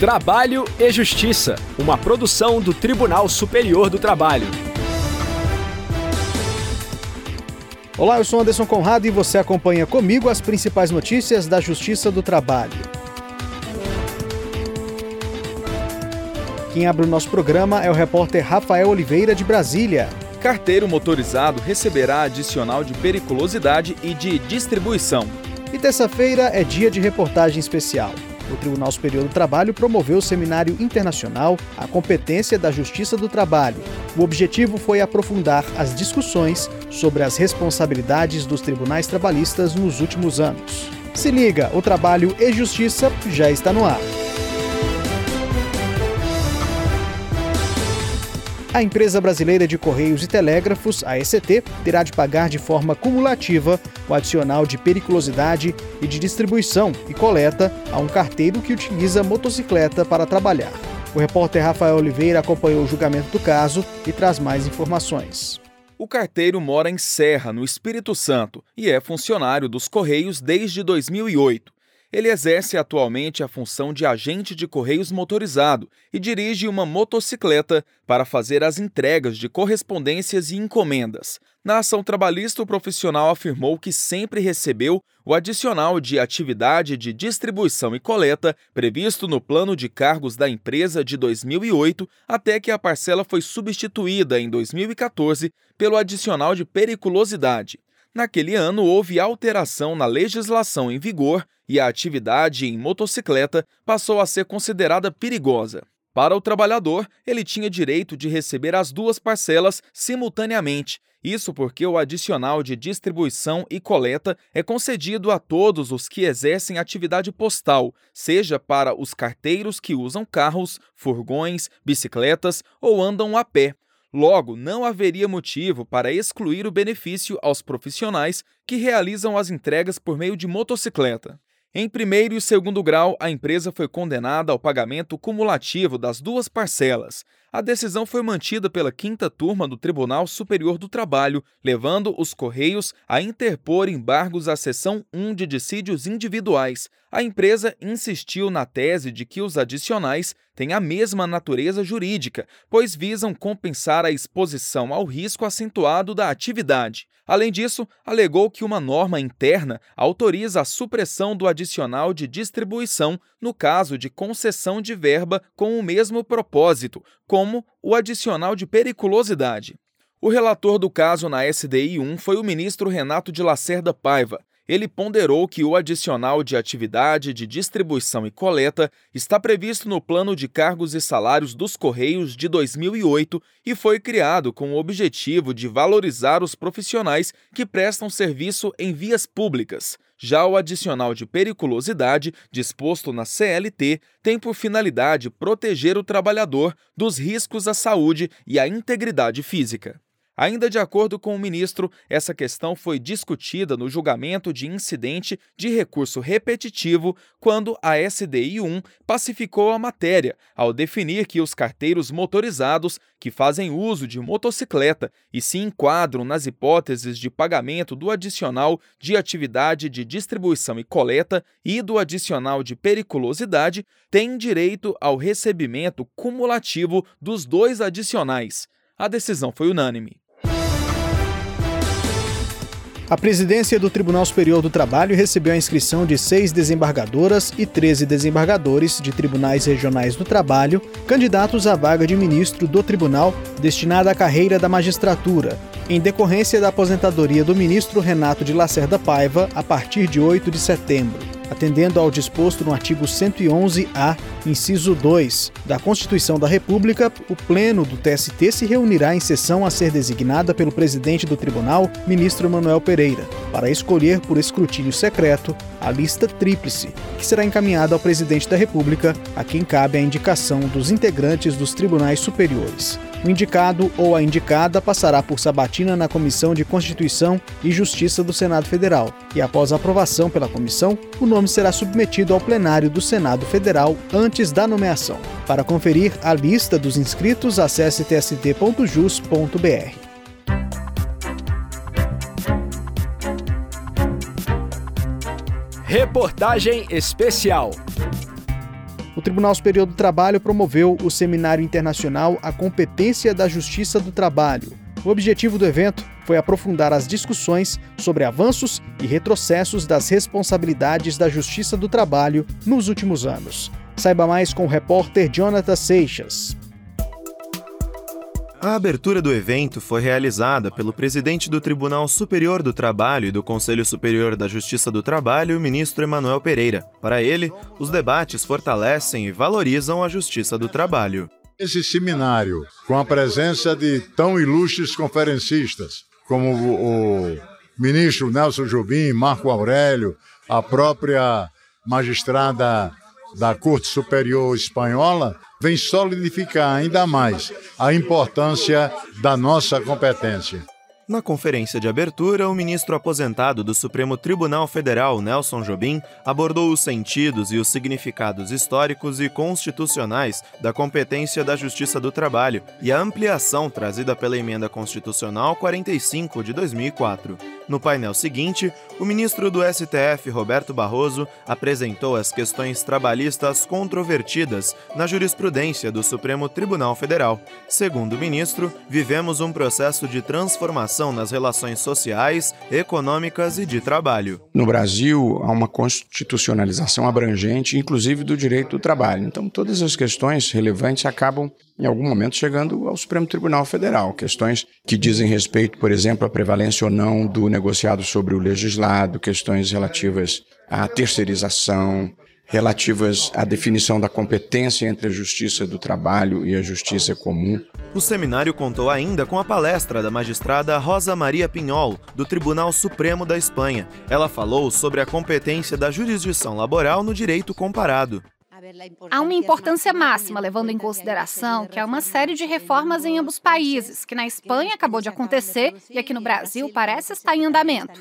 Trabalho e Justiça, uma produção do Tribunal Superior do Trabalho. Olá, eu sou Anderson Conrado e você acompanha comigo as principais notícias da Justiça do Trabalho. Quem abre o nosso programa é o repórter Rafael Oliveira, de Brasília. Carteiro motorizado receberá adicional de periculosidade e de distribuição. E terça-feira é dia de reportagem especial o Tribunal Superior do Trabalho promoveu o seminário internacional A Competência da Justiça do Trabalho. O objetivo foi aprofundar as discussões sobre as responsabilidades dos tribunais trabalhistas nos últimos anos. Se liga, o Trabalho e Justiça já está no ar. A empresa brasileira de Correios e Telégrafos, a ECT, terá de pagar de forma cumulativa o adicional de periculosidade e de distribuição e coleta a um carteiro que utiliza motocicleta para trabalhar. O repórter Rafael Oliveira acompanhou o julgamento do caso e traz mais informações. O carteiro mora em Serra, no Espírito Santo, e é funcionário dos Correios desde 2008. Ele exerce atualmente a função de agente de correios motorizado e dirige uma motocicleta para fazer as entregas de correspondências e encomendas. Na ação trabalhista, o profissional afirmou que sempre recebeu o adicional de atividade de distribuição e coleta previsto no plano de cargos da empresa de 2008, até que a parcela foi substituída em 2014 pelo adicional de periculosidade. Naquele ano, houve alteração na legislação em vigor e a atividade em motocicleta passou a ser considerada perigosa. Para o trabalhador, ele tinha direito de receber as duas parcelas simultaneamente, isso porque o adicional de distribuição e coleta é concedido a todos os que exercem atividade postal, seja para os carteiros que usam carros, furgões, bicicletas ou andam a pé, Logo, não haveria motivo para excluir o benefício aos profissionais que realizam as entregas por meio de motocicleta. Em primeiro e segundo grau, a empresa foi condenada ao pagamento cumulativo das duas parcelas. A decisão foi mantida pela quinta turma do Tribunal Superior do Trabalho, levando os Correios a interpor embargos à seção 1 de dissídios individuais. A empresa insistiu na tese de que os adicionais têm a mesma natureza jurídica, pois visam compensar a exposição ao risco acentuado da atividade. Além disso, alegou que uma norma interna autoriza a supressão do adicional de distribuição no caso de concessão de verba com o mesmo propósito, como o adicional de periculosidade. O relator do caso na SDI 1 foi o ministro Renato de Lacerda Paiva, ele ponderou que o adicional de atividade de distribuição e coleta está previsto no Plano de Cargos e Salários dos Correios de 2008 e foi criado com o objetivo de valorizar os profissionais que prestam serviço em vias públicas. Já o adicional de periculosidade, disposto na CLT, tem por finalidade proteger o trabalhador dos riscos à saúde e à integridade física. Ainda de acordo com o ministro, essa questão foi discutida no julgamento de incidente de recurso repetitivo quando a SDI 1 pacificou a matéria, ao definir que os carteiros motorizados que fazem uso de motocicleta e se enquadram nas hipóteses de pagamento do adicional de atividade de distribuição e coleta e do adicional de periculosidade têm direito ao recebimento cumulativo dos dois adicionais. A decisão foi unânime. A presidência do Tribunal Superior do Trabalho recebeu a inscrição de seis desembargadoras e 13 desembargadores de tribunais regionais do trabalho, candidatos à vaga de ministro do tribunal destinada à carreira da magistratura, em decorrência da aposentadoria do ministro Renato de Lacerda Paiva a partir de 8 de setembro atendendo ao disposto no artigo 111-A, inciso 2, da Constituição da República, o Pleno do TST se reunirá em sessão a ser designada pelo presidente do tribunal, ministro Manuel Pereira, para escolher por escrutínio secreto a lista tríplice, que será encaminhada ao presidente da República, a quem cabe a indicação dos integrantes dos tribunais superiores. O indicado ou a indicada passará por sabatina na Comissão de Constituição e Justiça do Senado Federal e, após aprovação pela comissão, o nome será submetido ao plenário do Senado Federal antes da nomeação. Para conferir a lista dos inscritos, acesse tst.jus.br. Reportagem especial o Tribunal Superior do Trabalho promoveu o Seminário Internacional A Competência da Justiça do Trabalho. O objetivo do evento foi aprofundar as discussões sobre avanços e retrocessos das responsabilidades da Justiça do Trabalho nos últimos anos. Saiba mais com o repórter Jonathan Seixas. A abertura do evento foi realizada pelo presidente do Tribunal Superior do Trabalho e do Conselho Superior da Justiça do Trabalho, o ministro Emanuel Pereira. Para ele, os debates fortalecem e valorizam a justiça do trabalho. Esse seminário, com a presença de tão ilustres conferencistas como o, ministro Nelson Jobim, Marco Aurélio, a própria magistrada da Corte Superior Espanhola, vem solidificar ainda mais a importância da nossa competência. Na conferência de abertura, o ministro aposentado do Supremo Tribunal Federal, Nelson Jobim, abordou os sentidos e os significados históricos e constitucionais da competência da Justiça do Trabalho e a ampliação trazida pela Emenda Constitucional 45 de 2004. No painel seguinte, o ministro do STF, Roberto Barroso, apresentou as questões trabalhistas controvertidas na jurisprudência do Supremo Tribunal Federal. Segundo o ministro, vivemos um processo de transformação nas relações sociais, econômicas e de trabalho. No Brasil, há uma constitucionalização abrangente, inclusive do direito do trabalho. Então, todas as questões relevantes acabam em algum momento chegando ao Supremo Tribunal Federal. Questões que dizem respeito, por exemplo, à prevalência ou não do negociado sobre o legislado, questões relativas à terceirização, relativas à definição da competência entre a justiça do trabalho e a justiça comum. O seminário contou ainda com a palestra da magistrada Rosa Maria Pinhol, do Tribunal Supremo da Espanha. Ela falou sobre a competência da jurisdição laboral no direito comparado. Há uma importância máxima, levando em consideração que há uma série de reformas em ambos países, que na Espanha acabou de acontecer e aqui no Brasil parece estar em andamento.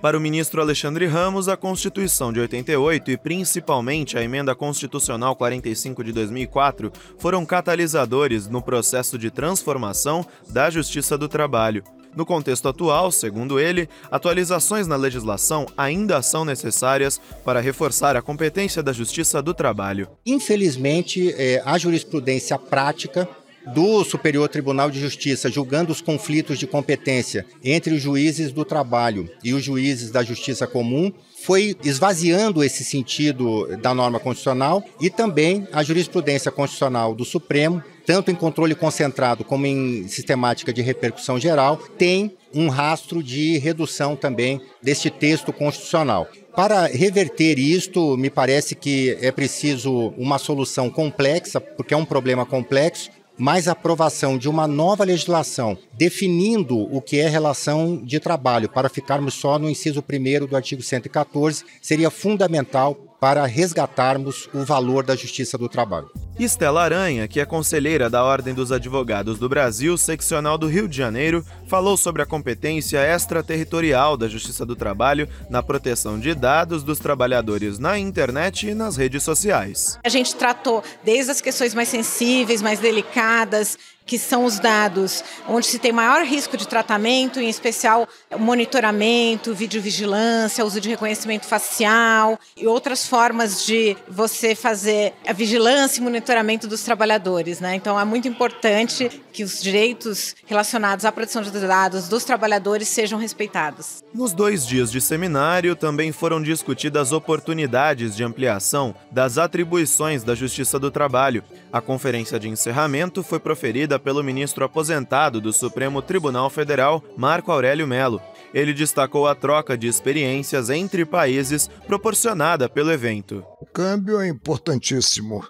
Para o ministro Alexandre Ramos, a Constituição de 88 e principalmente a Emenda Constitucional 45 de 2004 foram catalisadores no processo de transformação da Justiça do Trabalho. No contexto atual, segundo ele, atualizações na legislação ainda são necessárias para reforçar a competência da Justiça do Trabalho. Infelizmente, é, a jurisprudência prática do Superior Tribunal de Justiça julgando os conflitos de competência entre os juízes do trabalho e os juízes da justiça comum foi esvaziando esse sentido da norma constitucional e também a jurisprudência constitucional do Supremo tanto em controle concentrado como em sistemática de repercussão geral, tem um rastro de redução também deste texto constitucional. Para reverter isto, me parece que é preciso uma solução complexa, porque é um problema complexo, mas a aprovação de uma nova legislação definindo o que é relação de trabalho, para ficarmos só no inciso 1 do artigo 114, seria fundamental para resgatarmos o valor da justiça do trabalho. Estela Aranha, que é conselheira da Ordem dos Advogados do Brasil, seccional do Rio de Janeiro, falou sobre a competência extraterritorial da Justiça do Trabalho na proteção de dados dos trabalhadores na internet e nas redes sociais. A gente tratou desde as questões mais sensíveis, mais delicadas, que são os dados onde se tem maior risco de tratamento, em especial monitoramento, videovigilância, uso de reconhecimento facial e outras formas de você fazer a vigilância e monitoramento dos trabalhadores. Né? Então, é muito importante que os direitos relacionados à proteção de dados dos trabalhadores sejam respeitados. Nos dois dias de seminário, também foram discutidas oportunidades de ampliação das atribuições da Justiça do Trabalho. A conferência de encerramento foi proferida pelo ministro aposentado do Supremo Tribunal Federal, Marco Aurélio Melo. Ele destacou a troca de experiências entre países proporcionada pelo evento. O câmbio é importantíssimo,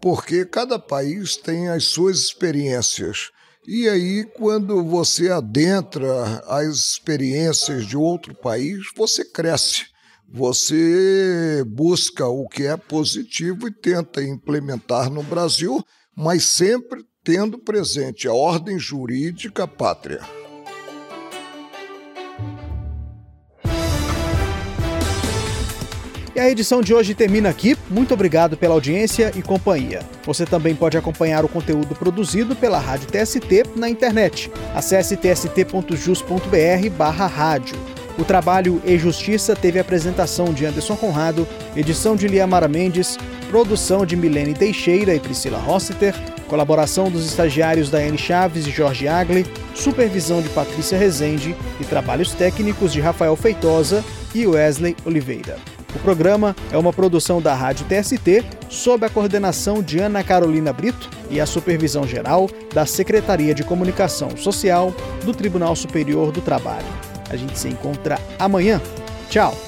porque cada país tem as suas experiências. E aí, quando você adentra as experiências de outro país, você cresce. Você busca o que é positivo e tenta implementar no Brasil, mas sempre tendo presente a ordem jurídica pátria. E a edição de hoje termina aqui. Muito obrigado pela audiência e companhia. Você também pode acompanhar o conteúdo produzido pela Rádio TST na internet. Acesse tst.jus.br/rádio. O Trabalho e Justiça teve apresentação de Anderson Conrado, edição de Liamara Mendes, produção de Milene Teixeira e Priscila Rossiter, colaboração dos estagiários Daiane Chaves e Jorge Agli, supervisão de Patrícia Rezende e trabalhos técnicos de Rafael Feitosa e Wesley Oliveira. O programa é uma produção da Rádio TST, sob a coordenação de Ana Carolina Brito e a supervisão geral da Secretaria de Comunicação Social do Tribunal Superior do Trabalho. A gente se encontra amanhã. Tchau!